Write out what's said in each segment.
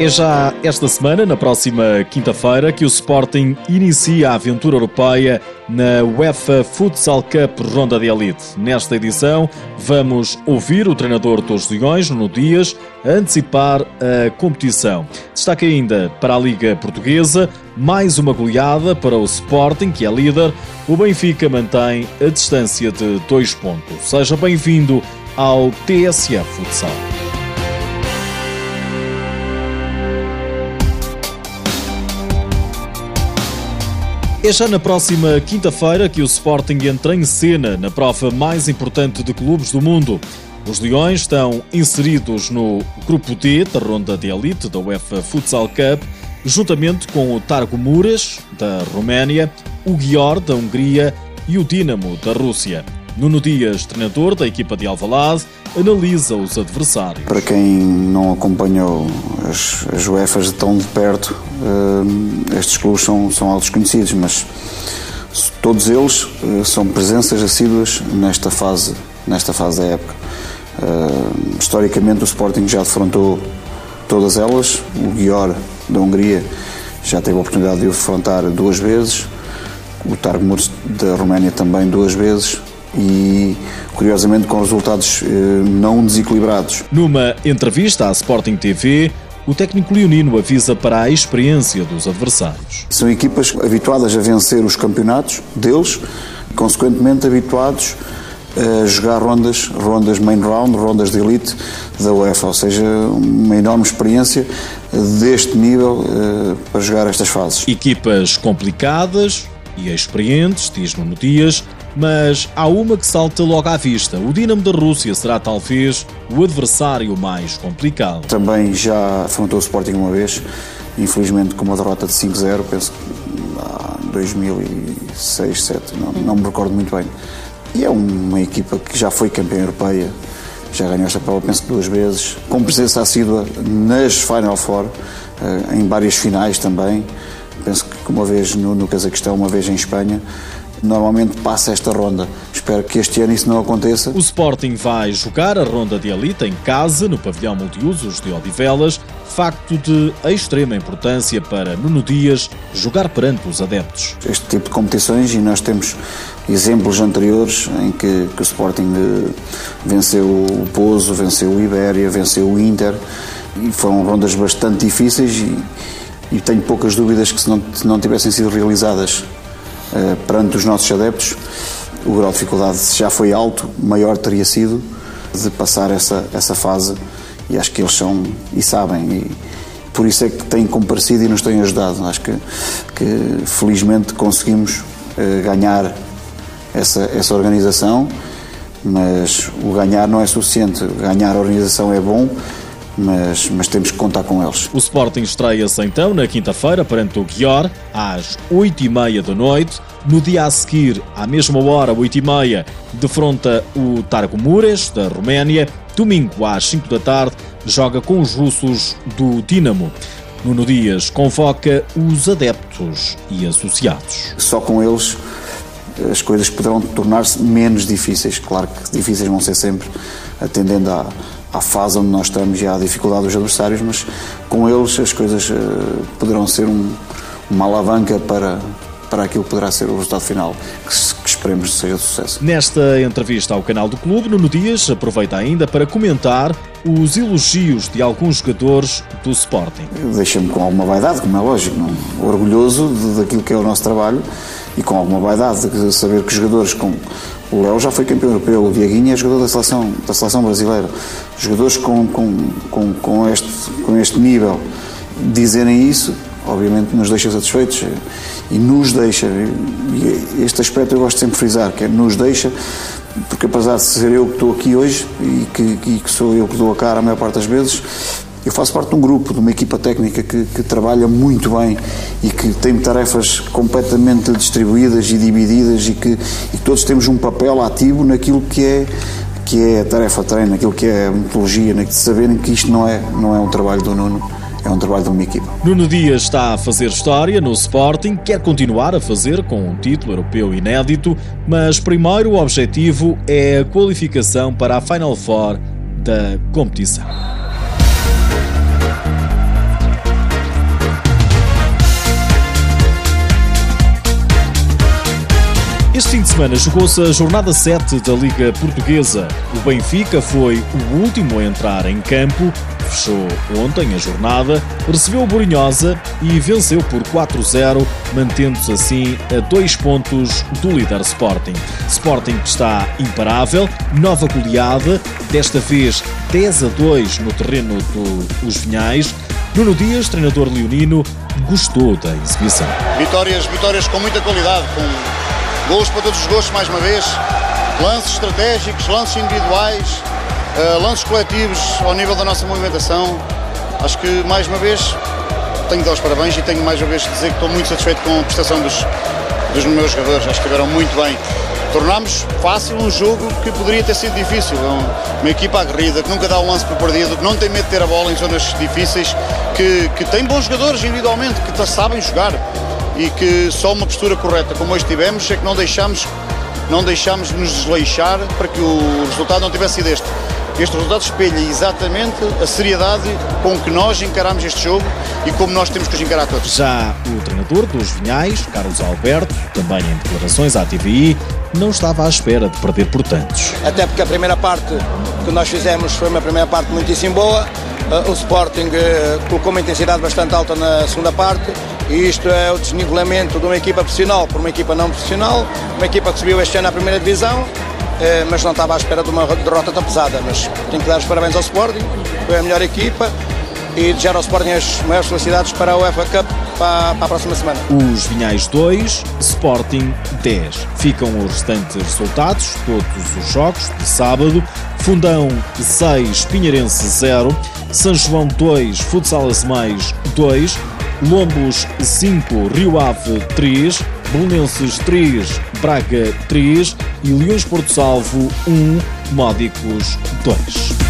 É já esta semana, na próxima quinta-feira, que o Sporting inicia a aventura europeia na UEFA Futsal Cup Ronda de Elite. Nesta edição, vamos ouvir o treinador dos Leões, Nuno Dias, antecipar a competição. Destaque ainda para a Liga Portuguesa, mais uma goleada para o Sporting, que é líder. O Benfica mantém a distância de dois pontos. Seja bem-vindo ao TSF Futsal. É já na próxima quinta-feira que o Sporting entra em cena na prova mais importante de clubes do mundo. Os Leões estão inseridos no Grupo D da ronda de elite da UEFA Futsal Cup, juntamente com o Targo Muras, da Roménia, o Gior, da Hungria e o Dinamo, da Rússia. Nuno Dias, treinador da equipa de Alvalade, analisa os adversários. Para quem não acompanhou as, as UEFAs de tão de perto, uh, estes clubes são, são altos conhecidos, mas todos eles uh, são presenças assíduas nesta fase, nesta fase da época. Uh, historicamente o Sporting já defrontou todas elas, o Gior da Hungria já teve a oportunidade de o defrontar duas vezes, o Targmurs da Roménia também duas vezes, e curiosamente com resultados eh, não desequilibrados. Numa entrevista à Sporting TV, o técnico leonino avisa para a experiência dos adversários. São equipas habituadas a vencer os campeonatos deles, consequentemente habituados a jogar rondas, rondas main round, rondas de elite da UEFA, ou seja, uma enorme experiência deste nível uh, para jogar estas fases. Equipas complicadas e experientes, diz Nuno Dias, mas há uma que salta logo à vista. O Dinamo da Rússia será talvez o adversário mais complicado. Também já afrontou o Sporting uma vez, infelizmente com uma derrota de 5-0, penso que em 2006, 2007, não, não me recordo muito bem. E é uma equipa que já foi campeã europeia, já ganhou esta prova, penso que duas vezes, com presença assídua nas Final Four, eh, em várias finais também. Penso que uma vez no, no Cazaquistão, uma vez em Espanha normalmente passa esta ronda. Espero que este ano isso não aconteça. O Sporting vai jogar a ronda de elite em casa, no pavilhão multiusos de Odivelas, facto de extrema importância para Nuno Dias jogar perante os adeptos. Este tipo de competições, e nós temos exemplos anteriores em que, que o Sporting eh, venceu o Pozo, venceu o Ibéria, venceu o Inter, e foram rondas bastante difíceis e, e tenho poucas dúvidas que se não, se não tivessem sido realizadas perante os nossos adeptos, o grau de dificuldade já foi alto, maior teria sido de passar essa, essa fase e acho que eles são e sabem e por isso é que têm comparecido e nos têm ajudado. Acho que, que felizmente conseguimos uh, ganhar essa, essa organização, mas o ganhar não é suficiente. Ganhar a organização é bom, mas, mas temos que contar com eles. O Sporting estreia-se então na quinta-feira perante o Guior, às 8h30 da noite. No dia a seguir, à mesma hora, 8h30, defronta o Targo Mures, da Roménia. Domingo, às 5 da tarde, joga com os russos do Dinamo. Nuno Dias convoca os adeptos e associados. Só com eles as coisas poderão tornar-se menos difíceis. Claro que difíceis vão ser sempre, atendendo à, à fase onde nós estamos e à dificuldade dos adversários, mas com eles as coisas uh, poderão ser um, uma alavanca para, para aquilo que poderá ser o resultado final, que, que esperemos seja de sucesso. Nesta entrevista ao canal do clube, Nuno Dias aproveita ainda para comentar os elogios de alguns jogadores do Sporting. Deixa-me com alguma vaidade, como é lógico, não? orgulhoso de, daquilo que é o nosso trabalho e com alguma vaidade de saber que jogadores com o Léo já foi campeão europeu, o Dieguinho é jogador da seleção, da seleção brasileira. Jogadores com, com, com, com, este, com este nível dizerem isso, obviamente nos deixa satisfeitos e nos deixa, e este aspecto eu gosto sempre de frisar, que é nos deixa, porque apesar de ser eu que estou aqui hoje e que, e que sou eu que dou a cara a maior parte das vezes, eu faço parte de um grupo, de uma equipa técnica que, que, trabalha muito bem e que tem tarefas completamente distribuídas e divididas e que, e todos temos um papel ativo naquilo que é que é a tarefa treino, naquilo que é a metodologia, de saberem que isto não é, não é um trabalho do Nuno, é um trabalho de uma equipa. Nuno Dias está a fazer história no Sporting, quer continuar a fazer com um título europeu inédito, mas primeiro o objetivo é a qualificação para a Final Four da competição. Este fim de semana jogou-se a jornada 7 da Liga Portuguesa. O Benfica foi o último a entrar em campo, fechou ontem a jornada, recebeu o Borinhosa e venceu por 4-0, mantendo-se assim a dois pontos do líder Sporting. Sporting que está imparável, nova goleada, desta vez 10 a 2 no terreno dos Vinhais. Nuno Dias, treinador leonino, gostou da exibição. Vitórias, vitórias com muita qualidade, com Gols para todos os gostos, mais uma vez. Lances estratégicos, lances individuais, uh, lances coletivos ao nível da nossa movimentação. Acho que, mais uma vez, tenho de dar os parabéns e tenho mais uma vez de dizer que estou muito satisfeito com a prestação dos, dos meus jogadores. Acho que estiveram muito bem. Tornámos fácil um jogo que poderia ter sido difícil. É uma equipa aguerrida, que nunca dá um lance por perdido, que não tem medo de ter a bola em zonas difíceis, que, que tem bons jogadores individualmente, que sabem jogar e que só uma postura correta como hoje tivemos é que não deixamos, não deixamos nos desleixar para que o resultado não tivesse sido este. Este resultado espelha exatamente a seriedade com que nós encaramos este jogo e como nós temos que os encarar todos. Já o treinador dos Vinhais, Carlos Alberto, também em declarações à TVI, não estava à espera de perder por tantos. Até porque a primeira parte que nós fizemos foi uma primeira parte muitíssimo boa. Uh, o Sporting uh, colocou uma intensidade bastante alta na segunda parte e isto é o desnivelamento de uma equipa profissional por uma equipa não profissional, uma equipa que subiu este ano à primeira divisão, uh, mas não estava à espera de uma derrota tão pesada. Mas tenho que dar os parabéns ao Sporting, foi a melhor equipa e desejar ao Sporting as maiores felicidades para a UEFA Cup para, a próxima semana. Os Vinhais 2, Sporting 10. Ficam os restantes resultados, todos os jogos de sábado. Fundão 6, Pinheirense 0. São João 2, Futsal Mais 2, Lombos 5, Rio Ave 3, Belenenses 3, Braga 3 e Leões Porto Salvo 1, Módicos 2.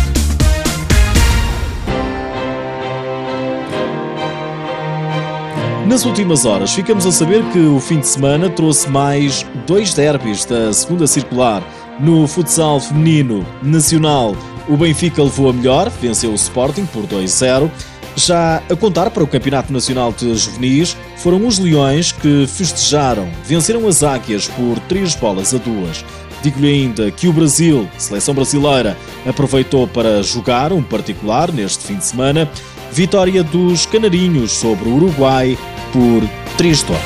Nas últimas horas, ficamos a saber que o fim de semana trouxe mais dois derbys da segunda circular. No futsal feminino nacional, o Benfica levou a melhor, venceu o Sporting por 2-0. Já a contar para o Campeonato Nacional de Juvenis, foram os Leões que festejaram, venceram as Águias por 3 bolas a 2. Digo-lhe ainda que o Brasil, seleção brasileira, aproveitou para jogar um particular neste fim de semana. Vitória dos Canarinhos sobre o Uruguai por 3-2.